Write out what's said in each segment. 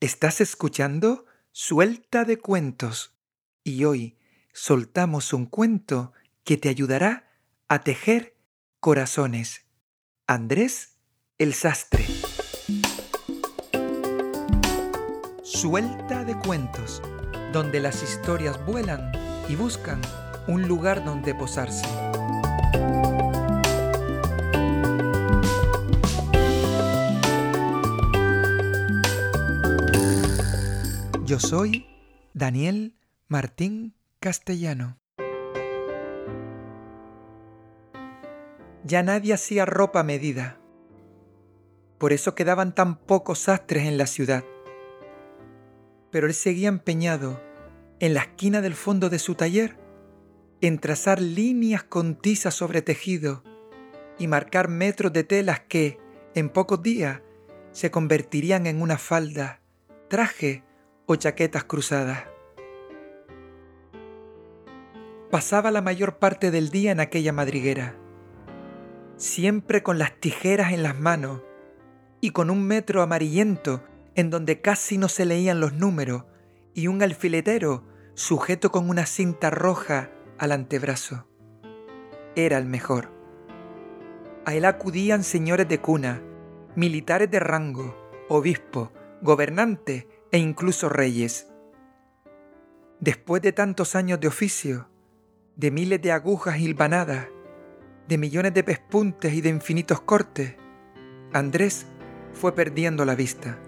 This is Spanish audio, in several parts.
Estás escuchando Suelta de Cuentos y hoy soltamos un cuento que te ayudará a tejer corazones. Andrés el Sastre. Suelta de Cuentos, donde las historias vuelan y buscan un lugar donde posarse. Soy Daniel Martín Castellano. Ya nadie hacía ropa medida. Por eso quedaban tan pocos sastres en la ciudad. Pero él seguía empeñado en la esquina del fondo de su taller en trazar líneas con tiza sobre tejido y marcar metros de telas que, en pocos días, se convertirían en una falda, traje o chaquetas cruzadas. Pasaba la mayor parte del día en aquella madriguera, siempre con las tijeras en las manos y con un metro amarillento en donde casi no se leían los números y un alfiletero sujeto con una cinta roja al antebrazo. Era el mejor. A él acudían señores de cuna, militares de rango, obispos, gobernantes e incluso reyes. Después de tantos años de oficio, de miles de agujas hilvanadas, de millones de pespuntes y de infinitos cortes, Andrés fue perdiendo la vista.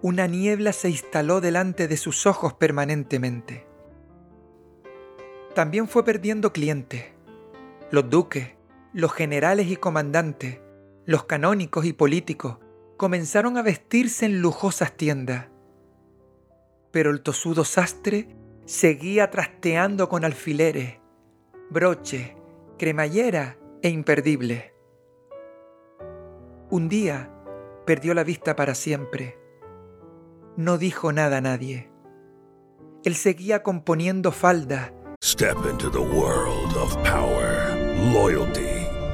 Una niebla se instaló delante de sus ojos permanentemente. También fue perdiendo clientes. Los duques, los generales y comandantes, los canónicos y políticos comenzaron a vestirse en lujosas tiendas pero el tosudo sastre seguía trasteando con alfileres, broche, cremallera e imperdible. Un día perdió la vista para siempre. No dijo nada a nadie. Él seguía componiendo faldas. Step into the world of power, loyalty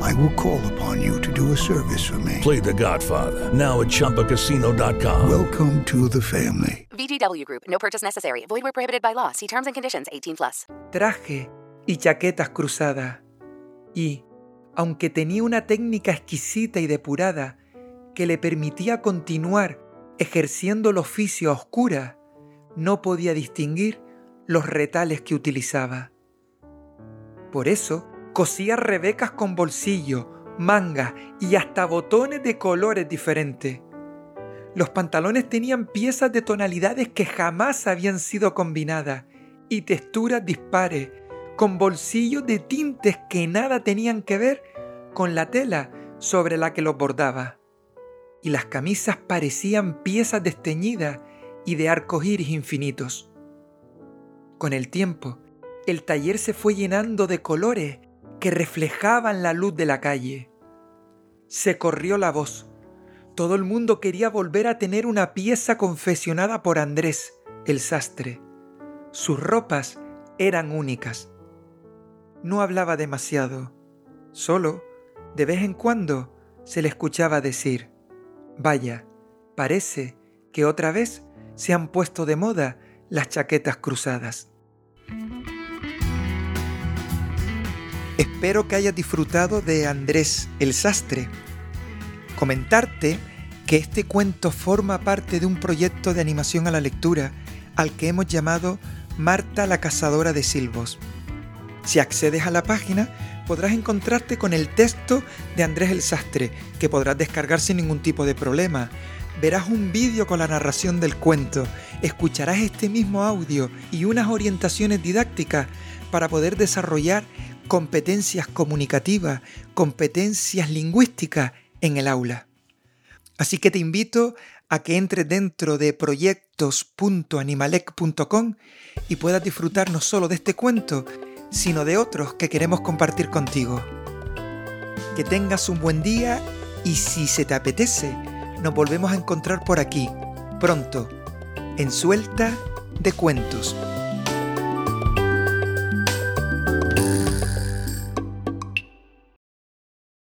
I will call upon you to do a service for me. Play The Godfather now at ChumbaCasino.com. Welcome to the family. VGW Group. No purchase necessary. Void where prohibited by law. See terms and conditions. 18 plus. traje y chaquetas cruzadas. Y, aunque tenía una técnica exquisita y depurada que le permitía continuar ejerciendo el oficio a oscura, no podía distinguir los retales que utilizaba. Por eso, cosía rebecas con bolsillo, manga y hasta botones de colores diferentes. Los pantalones tenían piezas de tonalidades que jamás habían sido combinadas y texturas dispares, con bolsillos de tintes que nada tenían que ver con la tela sobre la que los bordaba. Y las camisas parecían piezas desteñidas y de arcos iris infinitos. Con el tiempo, el taller se fue llenando de colores que reflejaban la luz de la calle. Se corrió la voz. Todo el mundo quería volver a tener una pieza confesionada por Andrés, el sastre. Sus ropas eran únicas. No hablaba demasiado. Solo, de vez en cuando, se le escuchaba decir, Vaya, parece que otra vez se han puesto de moda las chaquetas cruzadas. Espero que hayas disfrutado de Andrés el Sastre. Comentarte que este cuento forma parte de un proyecto de animación a la lectura al que hemos llamado Marta la Cazadora de Silvos. Si accedes a la página, podrás encontrarte con el texto de Andrés el Sastre, que podrás descargar sin ningún tipo de problema. Verás un vídeo con la narración del cuento, escucharás este mismo audio y unas orientaciones didácticas para poder desarrollar competencias comunicativas, competencias lingüísticas en el aula. Así que te invito a que entres dentro de proyectos.animalec.com y puedas disfrutar no solo de este cuento, sino de otros que queremos compartir contigo. Que tengas un buen día y si se te apetece, nos volvemos a encontrar por aquí, pronto, en Suelta de Cuentos.